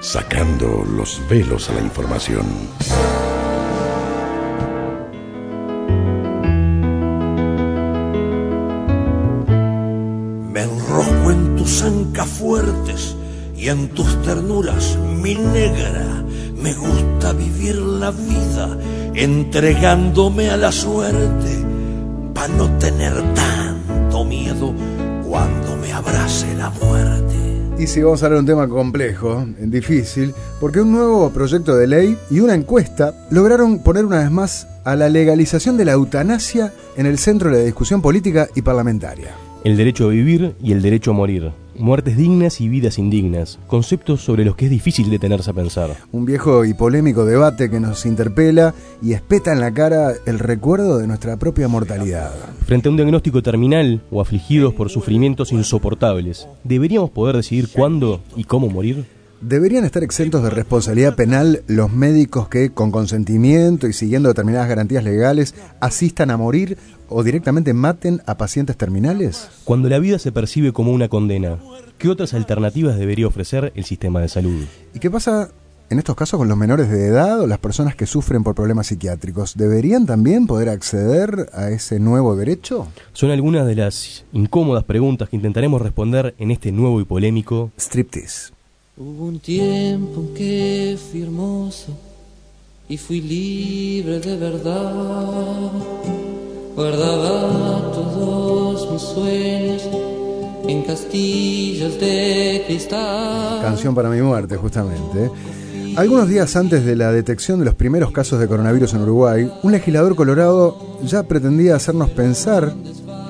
Sacando los velos a la información. Me enrosco en tus ancas fuertes y en tus ternuras, mi negra. Me gusta vivir la vida entregándome a la suerte para no tener tanto miedo cuando me abrace la muerte. Y si vamos a hablar de un tema complejo, difícil, porque un nuevo proyecto de ley y una encuesta lograron poner una vez más a la legalización de la eutanasia en el centro de la discusión política y parlamentaria. El derecho a vivir y el derecho a morir. Muertes dignas y vidas indignas. Conceptos sobre los que es difícil detenerse a pensar. Un viejo y polémico debate que nos interpela y espeta en la cara el recuerdo de nuestra propia mortalidad. Frente a un diagnóstico terminal o afligidos por sufrimientos insoportables, ¿deberíamos poder decidir cuándo y cómo morir? ¿Deberían estar exentos de responsabilidad penal los médicos que, con consentimiento y siguiendo determinadas garantías legales, asistan a morir o directamente maten a pacientes terminales? Cuando la vida se percibe como una condena, ¿qué otras alternativas debería ofrecer el sistema de salud? ¿Y qué pasa en estos casos con los menores de edad o las personas que sufren por problemas psiquiátricos? ¿Deberían también poder acceder a ese nuevo derecho? Son algunas de las incómodas preguntas que intentaremos responder en este nuevo y polémico Striptease. Hubo un tiempo en que fui hermoso y fui libre de verdad. Guardaba todos mis sueños en castillos de cristal. Canción para mi muerte, justamente. Algunos días antes de la detección de los primeros casos de coronavirus en Uruguay, un legislador colorado ya pretendía hacernos pensar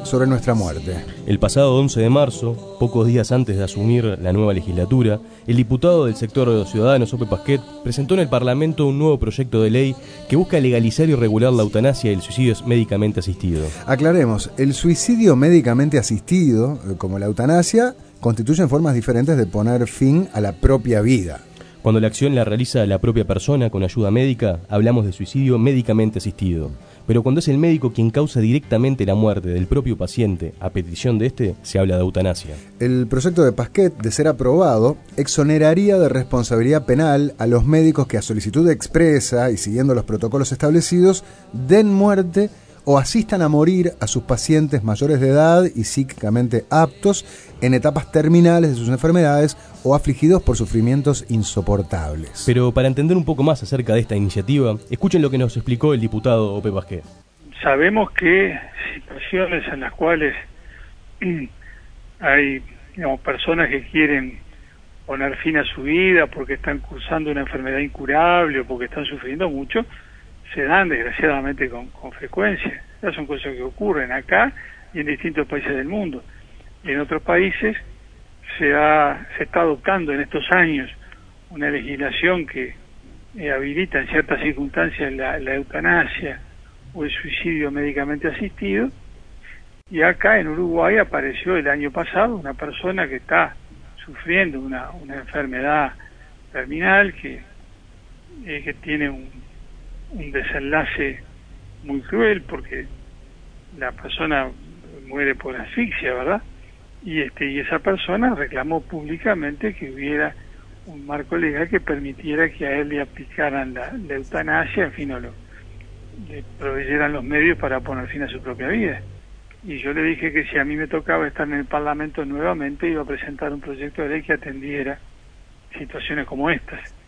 sobre nuestra muerte. El pasado 11 de marzo, pocos días antes de asumir la nueva legislatura, el diputado del sector de los ciudadanos, Ope Pasquet, presentó en el Parlamento un nuevo proyecto de ley que busca legalizar y regular la eutanasia y el suicidio médicamente asistido. Aclaremos, el suicidio médicamente asistido, eh, como la eutanasia, constituyen formas diferentes de poner fin a la propia vida. Cuando la acción la realiza la propia persona con ayuda médica, hablamos de suicidio médicamente asistido. Pero cuando es el médico quien causa directamente la muerte del propio paciente a petición de este, se habla de eutanasia. El proyecto de Pasquet, de ser aprobado, exoneraría de responsabilidad penal a los médicos que a solicitud expresa y siguiendo los protocolos establecidos den muerte o asistan a morir a sus pacientes mayores de edad y psíquicamente aptos en etapas terminales de sus enfermedades o afligidos por sufrimientos insoportables. Pero para entender un poco más acerca de esta iniciativa, escuchen lo que nos explicó el diputado Ope Pasquet. Sabemos que situaciones en las cuales hay digamos, personas que quieren poner fin a su vida porque están cursando una enfermedad incurable o porque están sufriendo mucho, se dan desgraciadamente con, con frecuencia. Esas son cosas que ocurren acá y en distintos países del mundo. En otros países se, ha, se está adoptando en estos años una legislación que eh, habilita en ciertas circunstancias la, la eutanasia o el suicidio médicamente asistido. Y acá en Uruguay apareció el año pasado una persona que está sufriendo una, una enfermedad terminal que, eh, que tiene un, un desenlace muy cruel porque la persona muere por asfixia, ¿verdad? Y este y esa persona reclamó públicamente que hubiera un marco legal que permitiera que a él le aplicaran la, eutanasia, en fin, o lo, le proveyeran los medios para poner fin a su propia vida. Y yo le dije que si a mí me tocaba estar en el Parlamento nuevamente, iba a presentar un proyecto de ley que atendiera situaciones como estas.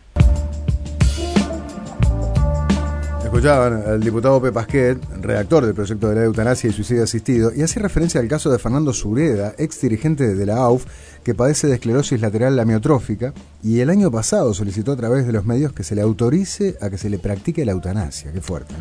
Escuchaban al diputado Pepe Pasquet, redactor del proyecto de de eutanasia y suicidio asistido, y hacía referencia al caso de Fernando Sureda, ex dirigente de la AUF, que padece de esclerosis lateral amiotrófica y el año pasado solicitó a través de los medios que se le autorice a que se le practique la eutanasia. Qué fuerte.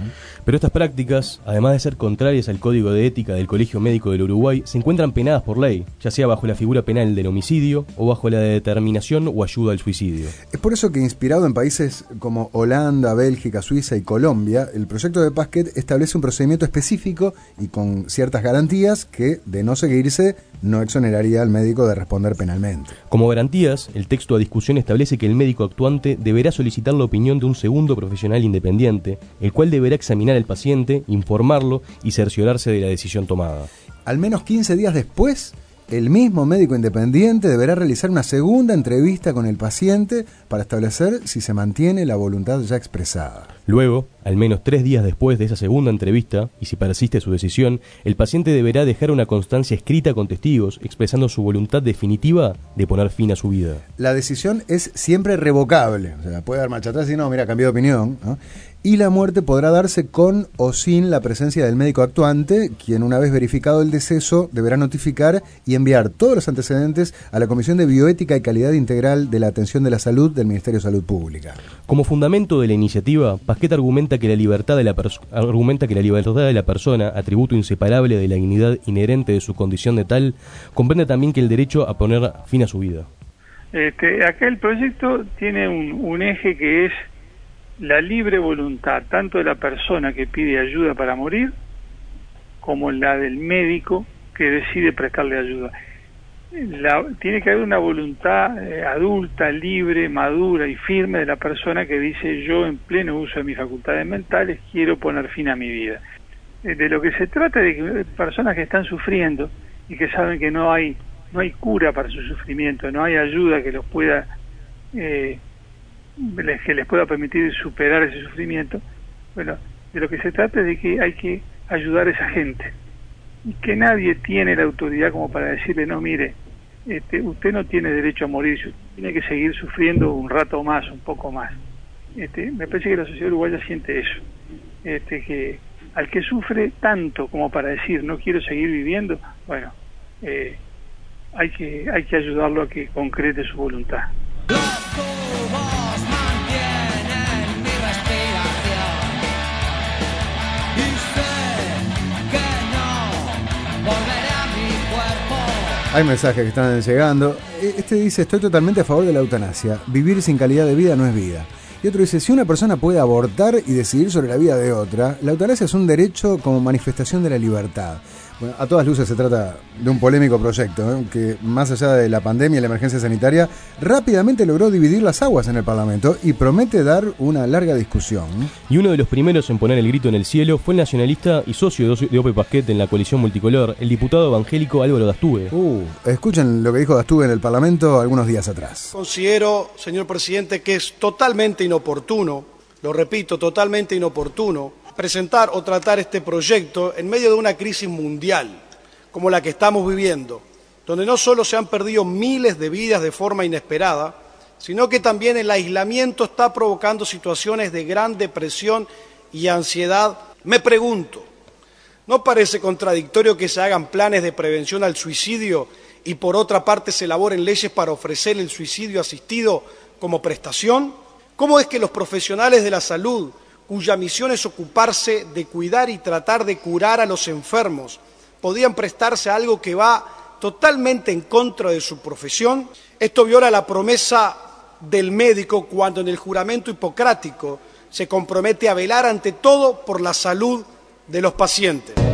Pero estas prácticas, además de ser contrarias al Código de Ética del Colegio Médico del Uruguay, se encuentran penadas por ley, ya sea bajo la figura penal del homicidio o bajo la de determinación o ayuda al suicidio. Es por eso que inspirado en países como Holanda, Bélgica, Suiza y Colombia, el proyecto de Pasquet establece un procedimiento específico y con ciertas garantías que, de no seguirse, no exoneraría al médico de responder penalmente. Como garantías, el texto a discusión establece que el médico actuante deberá solicitar la opinión de un segundo profesional independiente, el cual deberá examinar al paciente, informarlo y cerciorarse de la decisión tomada. Al menos 15 días después el mismo médico independiente deberá realizar una segunda entrevista con el paciente para establecer si se mantiene la voluntad ya expresada. Luego, al menos tres días después de esa segunda entrevista, y si persiste su decisión, el paciente deberá dejar una constancia escrita con testigos expresando su voluntad definitiva de poner fin a su vida. La decisión es siempre revocable, o sea, puede dar marcha atrás y no, mira, cambió de opinión, ¿no? Y la muerte podrá darse con o sin la presencia del médico actuante, quien una vez verificado el deceso deberá notificar y enviar todos los antecedentes a la Comisión de Bioética y Calidad Integral de la Atención de la Salud del Ministerio de Salud Pública. Como fundamento de la iniciativa, Pasquet argumenta que la libertad de la, argumenta que la libertad de la persona, atributo inseparable de la dignidad inherente de su condición de tal, comprende también que el derecho a poner fin a su vida. Este, acá el proyecto tiene un eje que es la libre voluntad tanto de la persona que pide ayuda para morir como la del médico que decide prestarle ayuda. tiene que haber una voluntad eh, adulta, libre, madura y firme de la persona que dice yo en pleno uso de mis facultades mentales quiero poner fin a mi vida. Eh, de lo que se trata de que personas que están sufriendo y que saben que no hay no hay cura para su sufrimiento, no hay ayuda que los pueda eh, que les pueda permitir superar ese sufrimiento, bueno, de lo que se trata es de que hay que ayudar a esa gente y que nadie tiene la autoridad como para decirle, no, mire, este, usted no tiene derecho a morir, tiene que seguir sufriendo un rato más, un poco más. Este, me parece que la sociedad uruguaya siente eso, este, que al que sufre tanto como para decir no quiero seguir viviendo, bueno, eh, hay que hay que ayudarlo a que concrete su voluntad. Hay mensajes que están llegando. E, este dice, estoy totalmente a favor de la eutanasia. Vivir sin calidad de vida no es vida. Y otro dice, si una persona puede abortar y decidir sobre la vida de otra, la eutanasia es un derecho como manifestación de la libertad a todas luces se trata de un polémico proyecto ¿eh? que, más allá de la pandemia y la emergencia sanitaria, rápidamente logró dividir las aguas en el Parlamento y promete dar una larga discusión. Y uno de los primeros en poner el grito en el cielo fue el nacionalista y socio de Ope Pasquet en la coalición multicolor, el diputado evangélico Álvaro Dastube. Uh, escuchen lo que dijo Dastube en el Parlamento algunos días atrás. Considero, señor presidente, que es totalmente inoportuno, lo repito, totalmente inoportuno, presentar o tratar este proyecto en medio de una crisis mundial como la que estamos viviendo, donde no solo se han perdido miles de vidas de forma inesperada, sino que también el aislamiento está provocando situaciones de gran depresión y ansiedad. Me pregunto, ¿no parece contradictorio que se hagan planes de prevención al suicidio y por otra parte se elaboren leyes para ofrecer el suicidio asistido como prestación? ¿Cómo es que los profesionales de la salud cuya misión es ocuparse de cuidar y tratar de curar a los enfermos, podían prestarse a algo que va totalmente en contra de su profesión. Esto viola la promesa del médico cuando en el juramento hipocrático se compromete a velar ante todo por la salud de los pacientes.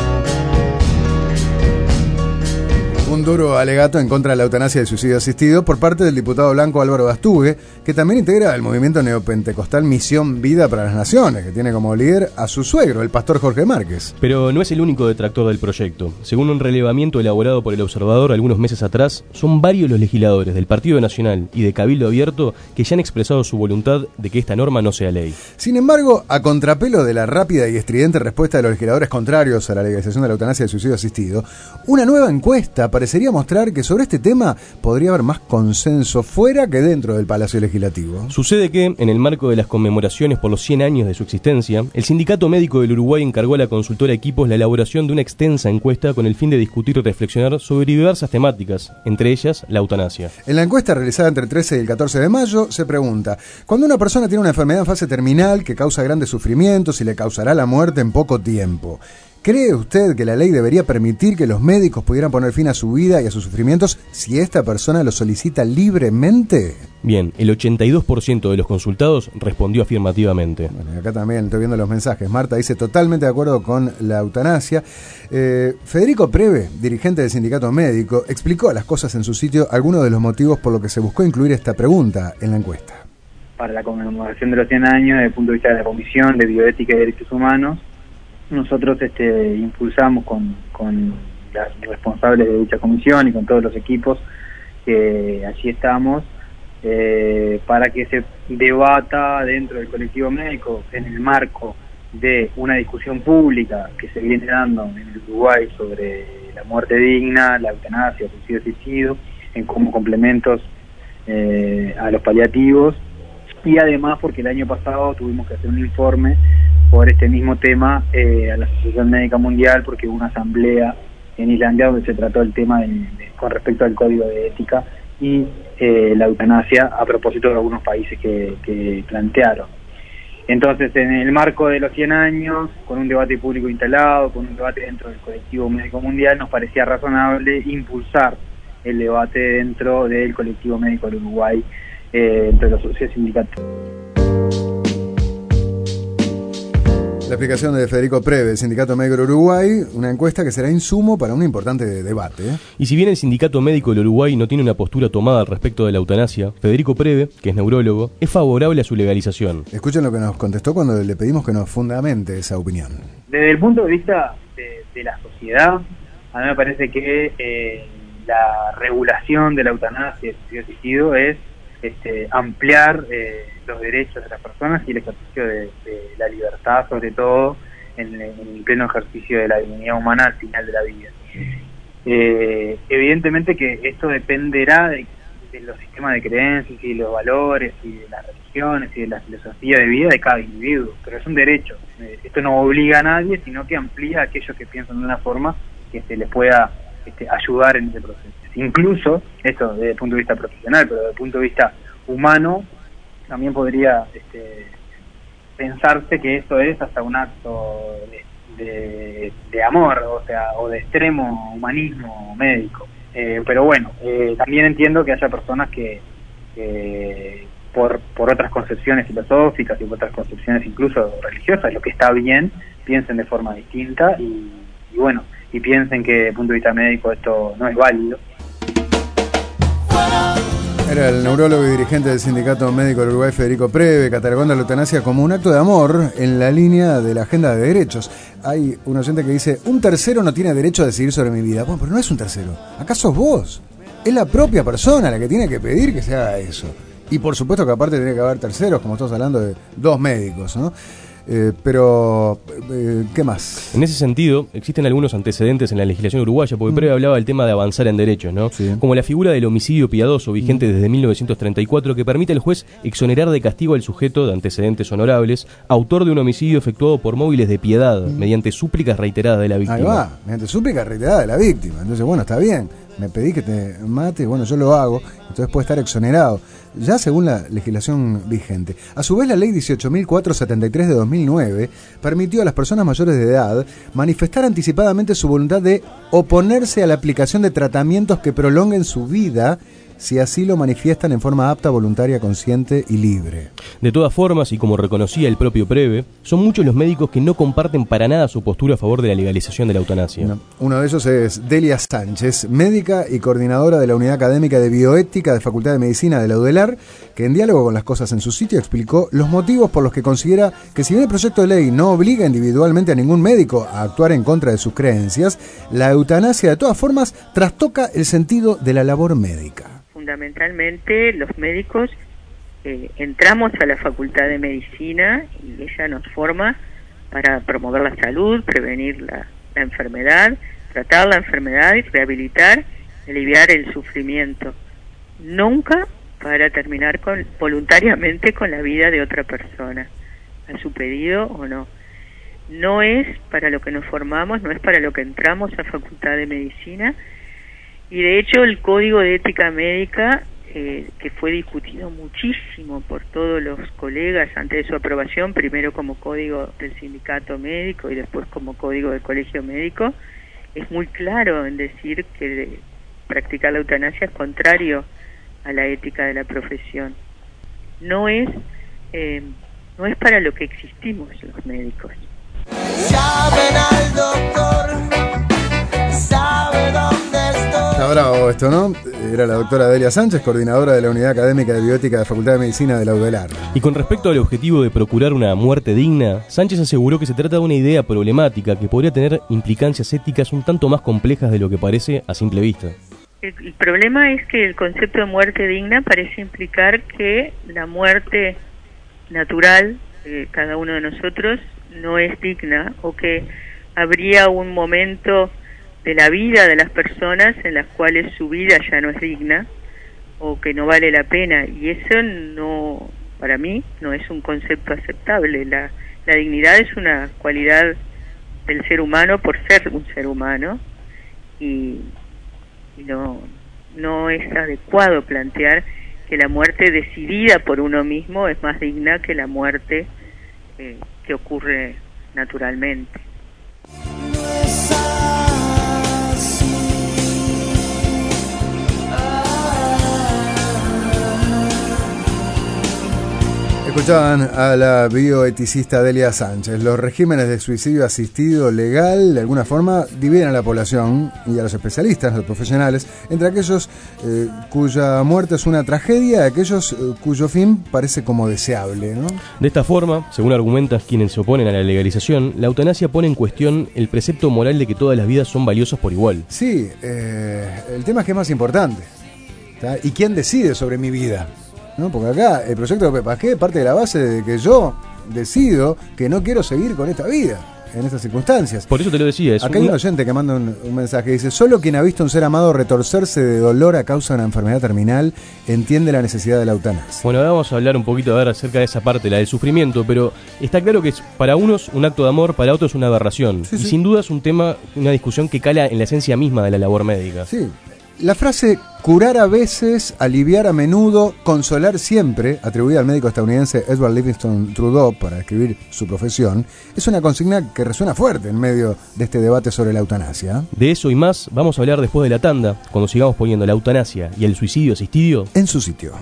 Un duro alegato en contra de la eutanasia y suicidio asistido por parte del diputado blanco Álvaro Bastugue, que también integra el movimiento neopentecostal Misión Vida para las Naciones, que tiene como líder a su suegro, el pastor Jorge Márquez. Pero no es el único detractor del proyecto. Según un relevamiento elaborado por el observador algunos meses atrás, son varios los legisladores del Partido Nacional y de Cabildo Abierto que ya han expresado su voluntad de que esta norma no sea ley. Sin embargo, a contrapelo de la rápida y estridente respuesta de los legisladores contrarios a la legalización de la eutanasia y suicidio asistido, una nueva encuesta parecería mostrar que sobre este tema podría haber más consenso fuera que dentro del Palacio Legislativo. Sucede que, en el marco de las conmemoraciones por los 100 años de su existencia, el Sindicato Médico del Uruguay encargó a la consultora Equipos la elaboración de una extensa encuesta con el fin de discutir y reflexionar sobre diversas temáticas, entre ellas la eutanasia. En la encuesta realizada entre el 13 y el 14 de mayo se pregunta, cuando una persona tiene una enfermedad en fase terminal que causa grandes sufrimientos y le causará la muerte en poco tiempo, ¿Cree usted que la ley debería permitir que los médicos pudieran poner fin a su vida y a sus sufrimientos si esta persona lo solicita libremente? Bien, el 82% de los consultados respondió afirmativamente. Bueno, acá también estoy viendo los mensajes. Marta dice totalmente de acuerdo con la eutanasia. Eh, Federico Preve, dirigente del sindicato médico, explicó a las cosas en su sitio algunos de los motivos por los que se buscó incluir esta pregunta en la encuesta. Para la conmemoración de los 100 años, desde el punto de vista de la Comisión de Bioética y Derechos Humanos, nosotros este, impulsamos con, con las responsables de dicha comisión y con todos los equipos que allí estamos, eh, para que se debata dentro del colectivo médico en el marco de una discusión pública que se viene dando en Uruguay sobre la muerte digna, la eutanasia, el suicidio suicidio, en como complementos eh, a los paliativos. Y además porque el año pasado tuvimos que hacer un informe por este mismo tema eh, a la Asociación Médica Mundial porque hubo una asamblea en Islandia donde se trató el tema con respecto al código de ética y eh, la eutanasia a propósito de algunos países que, plantearon. Entonces, en el marco de los 100 años, con un debate público instalado, con un debate dentro del colectivo médico mundial, nos parecía razonable impulsar el debate dentro del colectivo médico del Uruguay, eh, entre los socios sindicatos. La explicación de Federico Preve, Sindicato Médico del Uruguay, una encuesta que será insumo para un importante debate. ¿eh? Y si bien el Sindicato Médico del Uruguay no tiene una postura tomada al respecto de la eutanasia, Federico Preve, que es neurólogo, es favorable a su legalización. Escuchen lo que nos contestó cuando le pedimos que nos fundamente esa opinión. Desde el punto de vista de, la sociedad, a mí me parece que eh, la regulación de la eutanasia y el suicidio es este, ampliar eh, los derechos de las personas y el ejercicio de, la libertad, sobre todo en, el pleno ejercicio de la dignidad humana al final de la vida. Eh, evidentemente que esto dependerá de, los sistemas de creencias y de los valores y de las religiones y de la filosofía de vida de cada individuo, pero es un derecho. Eh, esto no obliga a nadie, sino que amplía a aquellos que piensan de una forma que se les pueda este, ayudar en ese proceso. Incluso, esto desde el punto de vista profesional, pero desde el punto de vista humano, también podría este, pensarse que esto es hasta un acto de, amor, o sea, o de extremo humanismo médico. Eh, pero bueno, eh, también entiendo que haya personas que, por, por otras concepciones filosóficas y por otras concepciones incluso religiosas, lo que está bien, piensen de forma distinta y, y bueno, y piensen que desde el punto de vista médico esto no es válido. Era el neurólogo y dirigente del Sindicato Médico del Uruguay, Federico Preve, catalogando la eutanasia como un acto de amor en la línea de la agenda de derechos. Hay un oyente que dice, un tercero no tiene derecho a decidir sobre mi vida. Bueno, pero no es un tercero. ¿Acaso vos? Es la propia persona la que tiene que pedir que se haga eso. Y por supuesto que aparte tiene que haber terceros, como estamos hablando de dos médicos, ¿no? Eh, pero, eh, ¿qué más? En ese sentido, existen algunos antecedentes en la legislación uruguaya, porque mm. previo hablaba del tema de avanzar en derechos, ¿no? Como la figura del homicidio piadoso, vigente mm. desde 1934, que permite al juez exonerar de castigo al sujeto de antecedentes honorables, autor de un homicidio efectuado por móviles de piedad, mm. mediante súplicas reiteradas de la víctima. Ahí va, mediante súplicas reiteradas de la víctima. Entonces, bueno, está bien me pedí que te mate, bueno, yo lo hago, entonces puede estar exonerado, ya según la legislación vigente. A su vez, la ley 18.473 de 2009 permitió a las personas mayores de edad manifestar anticipadamente su voluntad de oponerse a la aplicación de tratamientos que prolonguen su vida si así lo manifiestan en forma apta, voluntaria, consciente y libre. De todas formas, y como reconocía el propio Preve, son muchos los médicos que no comparten para nada su postura a favor de la legalización de la eutanasia. Uno de ellos es Delia Sánchez, médica y coordinadora de la Unidad Académica de Bioética de Facultad de Medicina de la UDELAR, que en diálogo con las cosas en su sitio explicó los motivos por los que considera que si bien el proyecto de ley no obliga individualmente a ningún médico a actuar en contra de sus creencias, la eutanasia de todas formas trastoca el sentido de la labor médica fundamentalmente los médicos eh, entramos a la Facultad de Medicina y ella nos forma para promover la salud, prevenir la, enfermedad, tratar la enfermedad y rehabilitar, aliviar el sufrimiento. Nunca para terminar con, voluntariamente con la vida de otra persona, a su pedido o no. No es para lo que nos formamos, no es para lo que entramos a Facultad de Medicina, y de hecho el Código de Ética Médica, eh, que fue discutido muchísimo por todos los colegas antes de su aprobación, primero como Código del Sindicato Médico y después como Código del Colegio Médico, es muy claro en decir que practicar la eutanasia es contrario a la ética de la profesión. No es, eh, no es para lo que existimos los médicos. Está bravo esto, ¿no? Era la doctora Delia Sánchez, coordinadora de la Unidad Académica de Biótica de la Facultad de Medicina de la UDELAR. Y con respecto al objetivo de procurar una muerte digna, Sánchez aseguró que se trata de una idea problemática que podría tener implicancias éticas un tanto más complejas de lo que parece a simple vista. El, el problema es que el concepto de muerte digna parece implicar que la muerte natural de cada uno de nosotros no es digna o que habría un momento de la vida de las personas en las cuales su vida ya no es digna o que no vale la pena y eso no para mí no es un concepto aceptable la, la dignidad es una cualidad del ser humano por ser un ser humano y, y no no es adecuado plantear que la muerte decidida por uno mismo es más digna que la muerte eh, que ocurre naturalmente. Escuchaban a la bioeticista Delia Sánchez. Los regímenes de suicidio asistido legal, de alguna forma, dividen a la población y a los especialistas, a los profesionales, entre aquellos eh, cuya muerte es una tragedia y aquellos eh, cuyo fin parece como deseable. ¿no? De esta forma, según argumentan quienes se oponen a la legalización, la eutanasia pone en cuestión el precepto moral de que todas las vidas son valiosas por igual. Sí, eh, el tema es que es más importante. ¿tá? ¿Y quién decide sobre mi vida? ¿No? Porque acá el proyecto de Pepasqué parte de la base de que yo decido que no quiero seguir con esta vida en estas circunstancias. Por eso te lo decía. Es Acá hay un oyente que manda un, un mensaje. Dice, solo quien ha visto a un ser amado retorcerse de dolor a causa de una enfermedad terminal entiende la necesidad de la eutanasia. Bueno, ahora vamos a hablar un poquito a ver acerca de esa parte, la del sufrimiento, pero está claro que es para unos un acto de amor, para otros una aberración. Sí, y sí. sin duda es un tema, una discusión que cala en la esencia misma de la labor médica. Sí. La frase curar a veces, aliviar a menudo, consolar siempre, atribuida al médico estadounidense Edward Livingston Trudeau para describir su profesión, es una consigna que resuena fuerte en medio de este debate sobre la eutanasia. De eso y más vamos a hablar después de la tanda, cuando sigamos poniendo la eutanasia y el suicidio asistido En su sitio.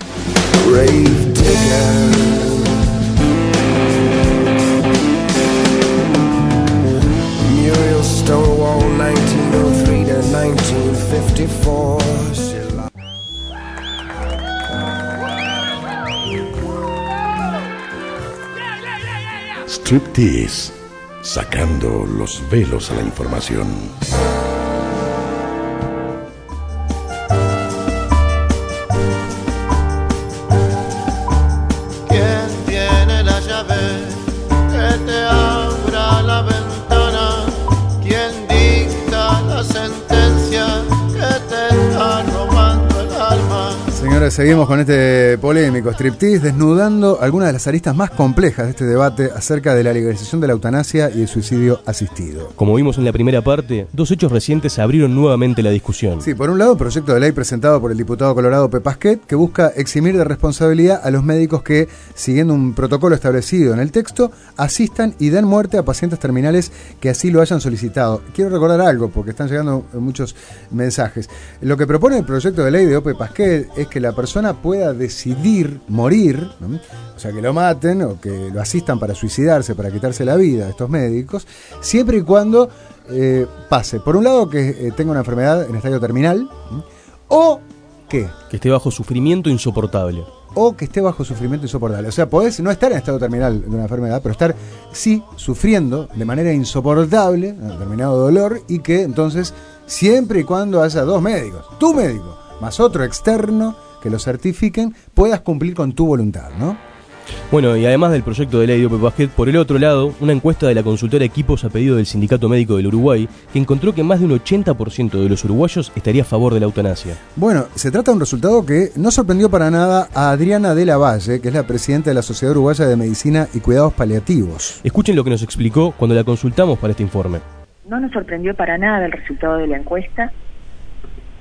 Striptease, sacando los velos a la información. Seguimos con este polémico striptease, desnudando algunas de las aristas más complejas de este debate acerca de la legalización de la eutanasia y el suicidio asistido. Como vimos en la primera parte, dos hechos recientes abrieron nuevamente la discusión. Sí, por un lado, proyecto de ley presentado por el diputado colorado Pepasquet que busca eximir de responsabilidad a los médicos que, siguiendo un protocolo establecido en el texto, asistan y den muerte a pacientes terminales que así lo hayan solicitado. Quiero recordar algo, porque están llegando muchos mensajes. Lo que propone el proyecto de ley de Ope Pasquet es que la persona pueda decidir morir, ¿no? o sea, que lo maten o que lo asistan para suicidarse, para quitarse la vida a estos médicos, siempre y cuando eh, pase, por un lado, que eh, tenga una enfermedad en estadio terminal, o que Que esté bajo sufrimiento insoportable. o que esté bajo sufrimiento insoportable. O sea, podés no estar en estado terminal de una enfermedad, pero estar sí sufriendo de manera insoportable un determinado dolor y que entonces, siempre y cuando haya dos médicos, tu médico más otro externo que lo certifiquen, puedas cumplir con tu voluntad, ¿no? Bueno, y además del proyecto de ley de Ope Basket, por el otro lado, una encuesta de la consultora Equipos a pedido del Sindicato Médico del Uruguay, que encontró que más de un 80% de los uruguayos estaría a favor de la eutanasia. Bueno, se trata de un resultado que no sorprendió para nada a Adriana de la Valle, que es la presidenta de la Sociedad Uruguaya de Medicina y Cuidados Paliativos. Escuchen lo que nos explicó cuando la consultamos para este informe. No nos sorprendió para nada el resultado de la encuesta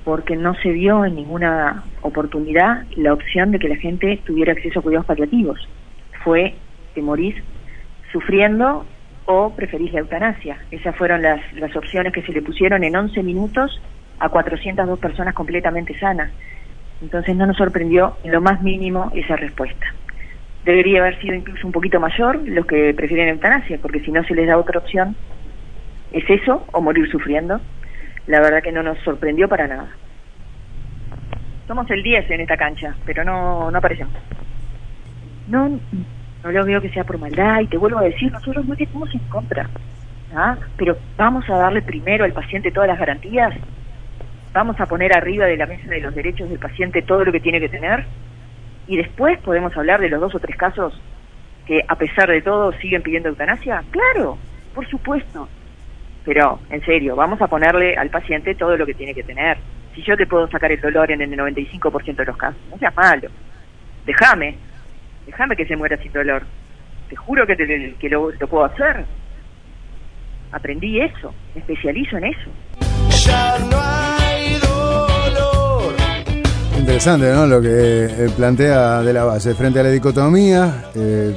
porque no se vio en ninguna oportunidad la opción de que la gente tuviera acceso a cuidados paliativos. Fue que morís sufriendo o preferís la eutanasia. Esas fueron las, las opciones que se le pusieron en 11 minutos a 402 personas completamente sanas. Entonces no nos sorprendió en lo más mínimo esa respuesta. Debería haber sido incluso un poquito mayor los que prefieren eutanasia, porque si no se les da otra opción, es eso o morir sufriendo. La verdad que no nos sorprendió para nada. Somos el 10 en esta cancha, pero no, no aparecemos. No, no lo veo que sea por maldad y te vuelvo a decir, nosotros no estamos en contra. ¿ah? Pero vamos a darle primero al paciente todas las garantías. Vamos a poner arriba de la mesa de los derechos del paciente todo lo que tiene que tener. Y después podemos hablar de los dos o tres casos que a pesar de todo siguen pidiendo eutanasia. Claro, por supuesto. Pero, en serio, vamos a ponerle al paciente todo lo que tiene que tener. Si yo te puedo sacar el dolor en el 95% de los casos, no seas malo. Déjame, déjame que se muera sin dolor. Te juro que, te- que lo, lo puedo hacer. Aprendí eso, me especializo en eso. Ya no hay dolor. Interesante, ¿no? Lo que eh, plantea de la base. Frente a la dicotomía, eh,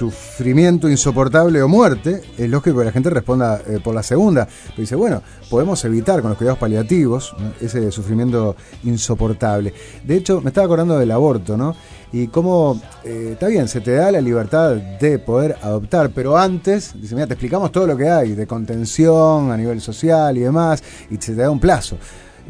sufrimiento insoportable o muerte, es lógico que la gente responda eh, por la segunda. Pero dice, bueno, podemos evitar con los cuidados paliativos ese sufrimiento insoportable. De hecho, me estaba acordando del aborto, ¿no? Y cómo, eh, está bien, se te da la libertad de poder adoptar, pero antes, dice, mira, te explicamos todo lo que hay de contención a nivel social y demás, y se te da un plazo.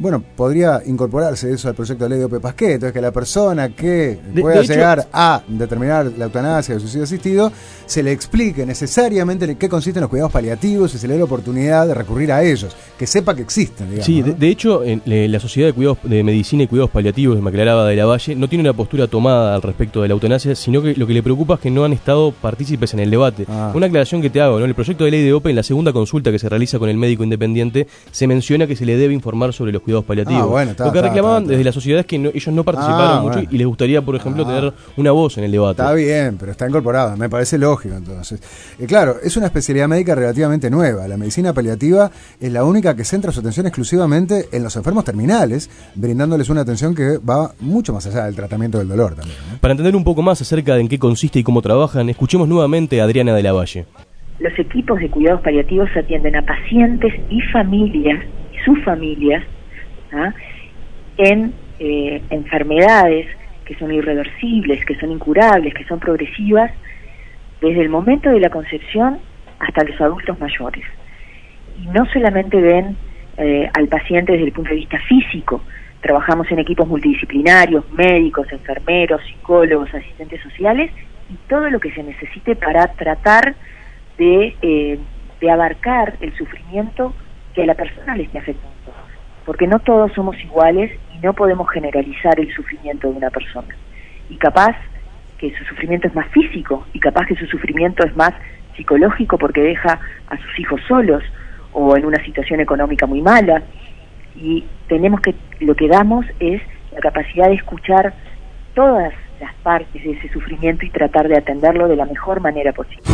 Bueno, podría incorporarse eso al proyecto de ley de Ope Pasquet, entonces que la persona que De- pueda de hecho- llegar a determinar la eutanasia o el suicidio asistido, se le explique necesariamente en qué consisten los cuidados paliativos y se le dé la oportunidad de recurrir a ellos, que sepa que existen, digamos. Sí, de, de hecho, en, la Sociedad de Cuidados de Medicina y Cuidados Paliativos, me aclaraba de la Valle, no tiene una postura tomada al respecto de la eutanasia, sino que lo que le preocupa es que no han estado partícipes en el debate. Ah. Una aclaración que te hago, ¿no? El proyecto de ley de OPE, en la segunda consulta que se realiza con el médico independiente, se menciona que se le debe informar sobre los cuidados paliativos. Ah, bueno, lo que está, reclamaban desde la sociedad es que no- ellos no participaron Ah, mucho bueno. y les gustaría, por ejemplo, Ah. tener una voz en el debate. Está bien, pero está incorporado, me parece lógico entonces. Eh, claro, es una especialidad médica relativamente nueva. La medicina paliativa es la única que centra su atención exclusivamente en los enfermos terminales, brindándoles una atención que va mucho más allá del tratamiento del dolor también. Para entender un poco más acerca de en qué consiste y cómo trabajan, escuchemos nuevamente a Adriana de la Valle. Los equipos de cuidados paliativos atienden a pacientes y familias, y sus familias, ¿ah? en eh, enfermedades que son irreversibles, que son incurables, que son progresivas, desde el momento de la concepción hasta los adultos mayores. Y no solamente ven eh, al paciente desde el punto de vista físico, trabajamos en equipos multidisciplinarios, médicos, enfermeros, psicólogos, asistentes sociales y todo lo que se necesite para tratar de, eh, de abarcar el sufrimiento que a la persona le esté afectando. Porque no todos somos iguales y no podemos generalizar el sufrimiento de una persona. Y capaz que su sufrimiento es más físico y capaz que su sufrimiento es más psicológico porque deja a sus hijos solos o en una situación económica muy mala. Y tenemos que, lo que damos es la capacidad de escuchar todas las partes de ese sufrimiento y tratar de atenderlo de la mejor manera posible.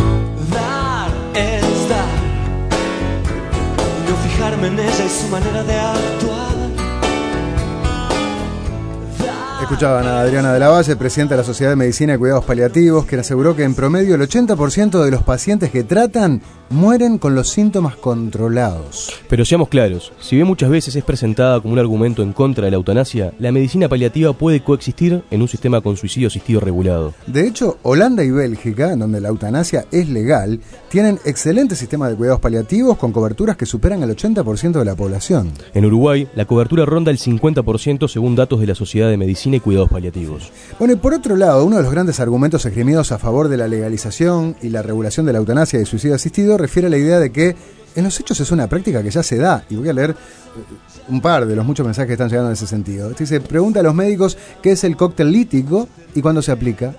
Dar es dar. No fijarme en ella y su manera de actuar. Escuchaban a Adriana de la Valle, presidenta de la Sociedad de Medicina y Cuidados Paliativos, quien aseguró que en promedio el 80% de los pacientes que tratan mueren con los síntomas controlados. Pero seamos claros, si bien muchas veces es presentada como un argumento en contra de la eutanasia, la medicina paliativa puede coexistir en un sistema con suicidio asistido regulado. De hecho, Holanda y Bélgica, en donde la eutanasia es legal, tienen excelentes sistemas de cuidados paliativos con coberturas que superan el 80% de la población. En Uruguay, la cobertura ronda el 50% según datos de la Sociedad de Medicina y Cuidados Paliativos. Bueno, y por otro lado, uno de los grandes argumentos esgrimidos a favor de la legalización y la regulación de la eutanasia y suicidio asistido refiere a la idea de que en los hechos es una práctica que ya se da. Y voy a leer eh, un par de los muchos mensajes que están llegando en ese sentido. Este dice, pregunta a los médicos qué es el cóctel lítico y cuándo se aplica.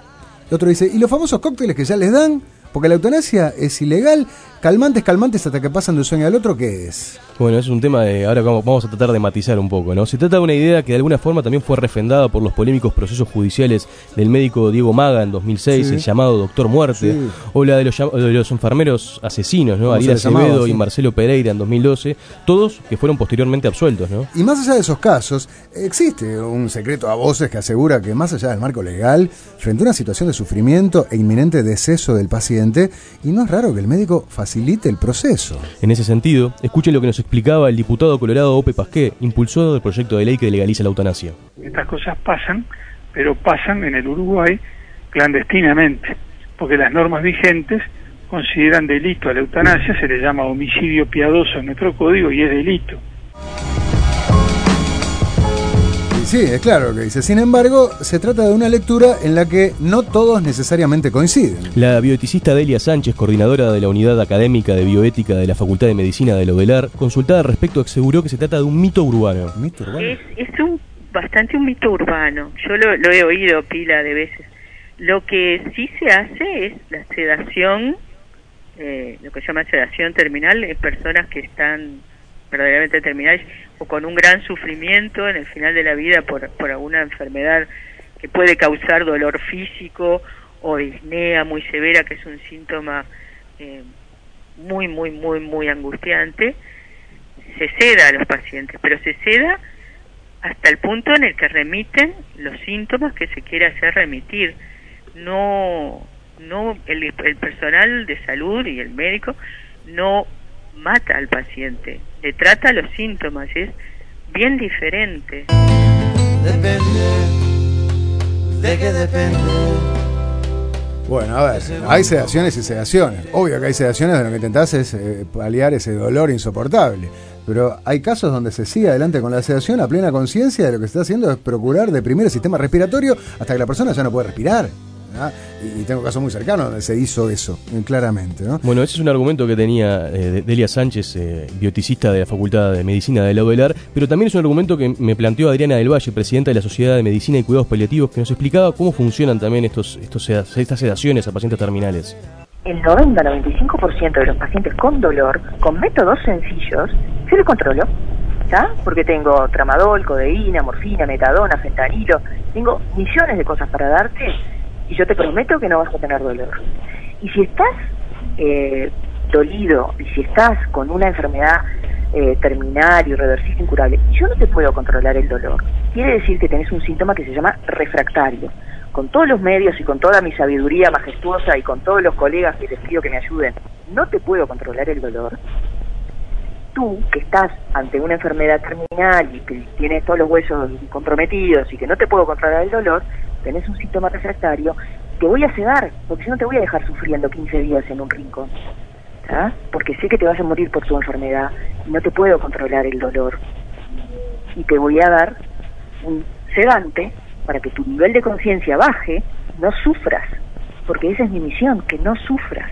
El otro dice, ¿y los famosos cócteles que ya les dan? Porque la eutanasia es ilegal. Calmantes, calmantes hasta que pasan de un sueño al otro, ¿qué es? Bueno, es un tema de. Ahora vamos a tratar de matizar un poco, ¿no? Se trata de una idea que de alguna forma también fue refrendada por los polémicos procesos judiciales del médico Diego Maga en 2006, Sí. el llamado Doctor Muerte, Sí. o la de los, de los enfermeros asesinos, ¿no? Ariel llamaba, Acevedo sí. y Marcelo Pereira en 2012, todos que fueron posteriormente absueltos, ¿no? Y más allá de esos casos, existe un secreto a voces que asegura que más allá del marco legal, frente a una situación de sufrimiento e inminente deceso del paciente, y no es raro que el médico facilite el proceso. En ese sentido, escuchen lo que nos explicaba el diputado colorado Ope Pasqué, impulsor del proyecto de ley que legaliza la eutanasia. Estas cosas pasan, pero pasan en el Uruguay clandestinamente, porque las normas vigentes consideran delito a la eutanasia, se le llama homicidio piadoso en nuestro código y es delito. Sí, es claro lo que dice. Sin embargo, se trata de una lectura en la que no todos necesariamente coinciden. La bioeticista Delia Sánchez, coordinadora de la Unidad Académica de Bioética de la Facultad de Medicina de Lodelar, consultada al respecto, aseguró que se trata de un mito urbano. ¿Mito Es, es un bastante un mito urbano. Yo lo, lo he oído pila de veces. Lo que sí se hace es la sedación, eh, lo que se llama sedación terminal, en personas que están verdaderamente terminales o con un gran sufrimiento en el final de la vida por, por alguna enfermedad que puede causar dolor físico o disnea muy severa, que es un síntoma eh, muy, muy, muy, muy angustiante, se ceda a los pacientes, pero se ceda hasta el punto en el que remiten los síntomas que se quiere hacer remitir. No, no el, el personal de salud y el médico no mata al paciente, le trata los síntomas, es bien diferente. Depende, de qué depende. Bueno, a ver, hay sedaciones y sedaciones. Obvio que hay sedaciones donde lo que intentás es eh, paliar ese dolor insoportable. Pero hay casos donde se sigue adelante con la sedación a plena conciencia de lo que se está haciendo es procurar deprimir el sistema respiratorio hasta que la persona ya no puede respirar. ¿Ah? Y, y tengo casos muy cercanos donde se hizo eso, claramente. ¿no? Bueno, ese es un argumento que tenía eh, Delia Sánchez, eh, bioticista de la Facultad de Medicina de la UDELAR, pero también es un argumento que me planteó Adriana del Valle, presidenta de la Sociedad de Medicina y Cuidados Paliativos, que nos explicaba cómo funcionan también estos, estos estas sedaciones a pacientes terminales. El 90-95% de los pacientes con dolor, con métodos sencillos, se los controlo. ¿Está? Porque tengo tramadol, codeína, morfina, metadona, fentanilo, tengo millones de cosas para darte y yo te prometo que no vas a tener dolor. Y si estás eh, dolido y si estás con una enfermedad eh, terminal, irreversible, incurable, y yo no te puedo controlar el dolor, quiere decir que tenés un síntoma que se llama refractario. Con todos los medios y con toda mi sabiduría majestuosa y con todos los colegas que les pido que me ayuden, no te puedo controlar el dolor. Tú, que estás ante una enfermedad terminal y que tienes todos los huesos comprometidos y que no te puedo controlar el dolor, tenés un síntoma refractario, te voy a sedar, porque si no te voy a dejar sufriendo 15 días en un rincón. ¿tá? Porque sé que te vas a morir por tu enfermedad y no te puedo controlar el dolor. Y te voy a dar un sedante para que tu nivel de conciencia baje, no sufras, porque esa es mi misión, que no sufras.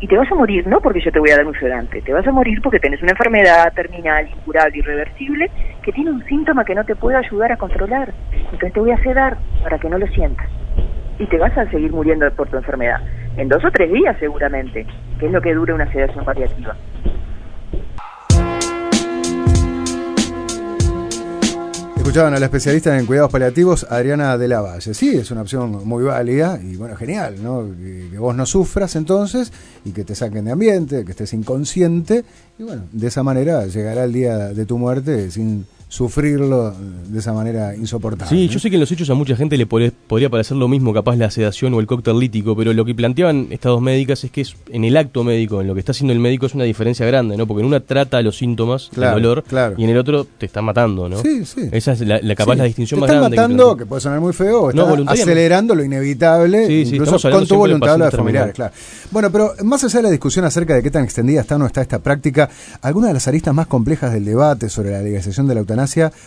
Y te vas a morir no porque yo te voy a dar un sedante, te vas a morir porque tenés una enfermedad terminal, incurable, irreversible, que tiene un síntoma que no te puedo ayudar a controlar. Entonces te voy a sedar para que no lo sientas. Y te vas a seguir muriendo por tu enfermedad. En dos o tres días seguramente, que es lo que dura una sedación paliativa. Escuchaban a la especialista en cuidados paliativos, Adriana de la Valle. Sí, es una opción muy válida y bueno, genial, ¿no? Que, que vos no sufras entonces y que te saquen de ambiente, que estés inconsciente y bueno, de esa manera llegará el día de tu muerte sin sufrirlo de esa manera insoportable. Sí, yo sé que en los hechos a mucha gente le podría parecer lo mismo, capaz la sedación o el cóctel lítico, pero lo que planteaban estas dos médicas es que es, en el acto médico, en lo que está haciendo el médico, es una diferencia grande, ¿no? Porque en una trata los síntomas Claro, del dolor claro. y en el otro te está matando, ¿no? Sí, sí. Esa es la, la- capaz Sí. la distinción Te más grande. que matando, que puede sonar muy feo, o No, acelerando lo inevitable, Sí, sí, incluso con tu voluntad de familiares, claro. Bueno, pero más allá de la discusión acerca de qué tan extendida está o no está esta práctica, algunas de las aristas más complejas del debate sobre la legalización de la eutanasia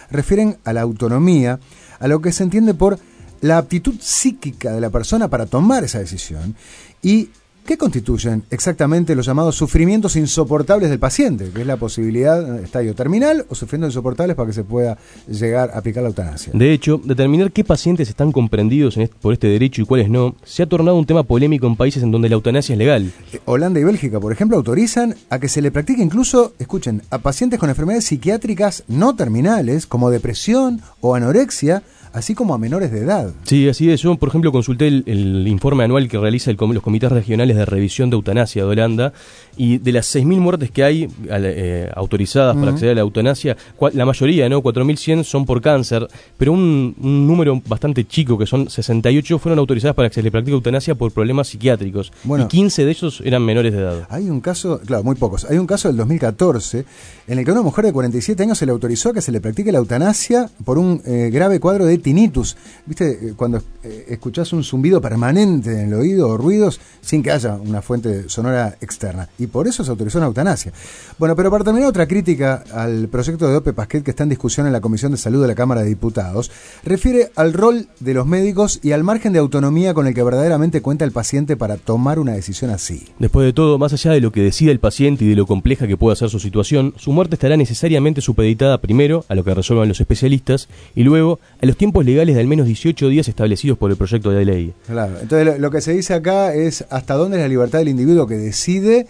refieren a la autonomía, a lo que se entiende por la aptitud psíquica de la persona para tomar esa decisión y ¿Qué constituyen exactamente los llamados sufrimientos insoportables del paciente? Que es la posibilidad, estadio terminal o sufrimientos insoportables para que se pueda llegar a aplicar la eutanasia. De hecho, determinar qué pacientes están comprendidos en este- por este derecho y cuáles no, se ha tornado un tema polémico en países en donde la eutanasia es legal. Eh, Holanda y Bélgica, por ejemplo, autorizan a que se le practique incluso, escuchen, a pacientes con enfermedades psiquiátricas no terminales, como depresión o anorexia, así como a menores de edad. Sí, así es. Yo, por ejemplo, consulté el, el informe anual que realiza el los comités regionales de revisión de eutanasia de Holanda y de las 6.000 muertes que hay eh, autorizadas para acceder a la eutanasia, la mayoría, ¿no? 4.100 son por cáncer, pero un, un número bastante chico, que son 68, fueron autorizadas para que se le practique eutanasia por problemas psiquiátricos. Bueno. y 15 de ellos eran menores de edad. Hay un caso, claro, muy pocos. Hay un caso del 2014 en el que a una mujer de 47 años se le autorizó a que se le practique la eutanasia por un eh, grave cuadro de tinnitus. ¿Viste? Eh, Cuando eh, escuchás un zumbido permanente en el oído o ruidos sin que haya una fuente sonora externa. Y por eso se autorizó una eutanasia. Bueno, pero para terminar, otra crítica al proyecto de Ope Pasquet que está en discusión en la Comisión de Salud de la Cámara de Diputados refiere al rol de los médicos y al margen de autonomía con el que verdaderamente cuenta el paciente para tomar una decisión así. Después de todo, más allá de lo que decida el paciente y de lo compleja que pueda ser su situación, su muerte estará necesariamente supeditada primero a lo que resuelvan los especialistas y luego a los tiempos legales de al menos 18 días establecidos por el proyecto de ley. Claro, entonces lo, lo que se dice acá es hasta dónde es la libertad del individuo que decide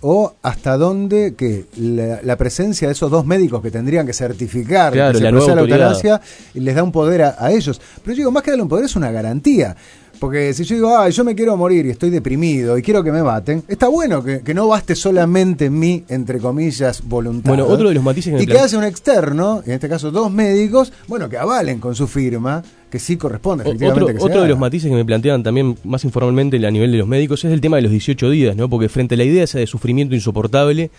o hasta dónde que la, la presencia de esos dos médicos que tendrían que certificar Claro, que se la nueva la eutanasia les da un poder a, a ellos. Pero yo digo, más que darle un poder es una garantía. Porque si yo digo, ah, yo me quiero morir y estoy deprimido y quiero que me maten, está bueno que, que no baste solamente mi, entre comillas, voluntad. Bueno, otro de los matices que Y que hace un externo, en este caso dos médicos, bueno, que avalen con su firma que sí corresponde efectivamente Otro, que otro de los matices que me plantean también más informalmente a nivel de los médicos es el tema de los 18 días, ¿no? Porque frente a la idea esa de sufrimiento insoportable,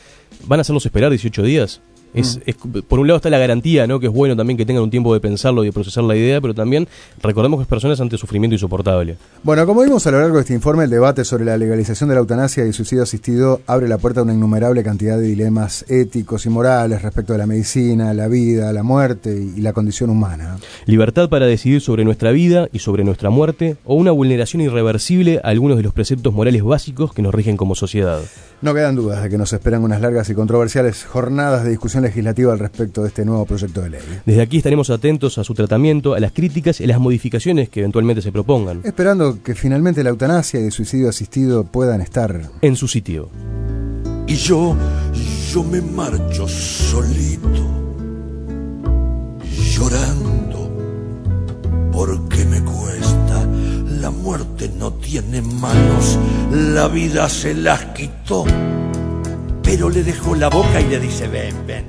¿van a hacerlos esperar 18 días? Mm. Es, por un lado está la garantía, ¿no? Que es bueno también que tengan un tiempo de pensarlo y de procesar la idea, pero también recordemos que es personas ante sufrimiento insoportable. Bueno, como vimos a lo largo de este informe, el debate sobre la legalización de la eutanasia y el suicidio asistido abre la puerta a una innumerable cantidad de dilemas éticos y morales respecto de la medicina, la vida, la muerte y la condición humana. Libertad para decidir sobre nuestra vida y sobre nuestra muerte, o una vulneración irreversible a algunos de los preceptos morales básicos que nos rigen como sociedad. No quedan dudas de que nos esperan unas largas y controversiales jornadas de discusión legislativa al respecto de este nuevo proyecto de ley. Desde aquí estaremos atentos a su tratamiento, a las críticas y a las modificaciones que eventualmente se propongan. Esperando que finalmente la eutanasia y el suicidio asistido puedan estar en su sitio. Y yo, yo me marcho solito, llorando, porque me cuesta. La muerte no tiene manos, la vida se las quitó, pero le dejó la boca y le dice, ven, ven.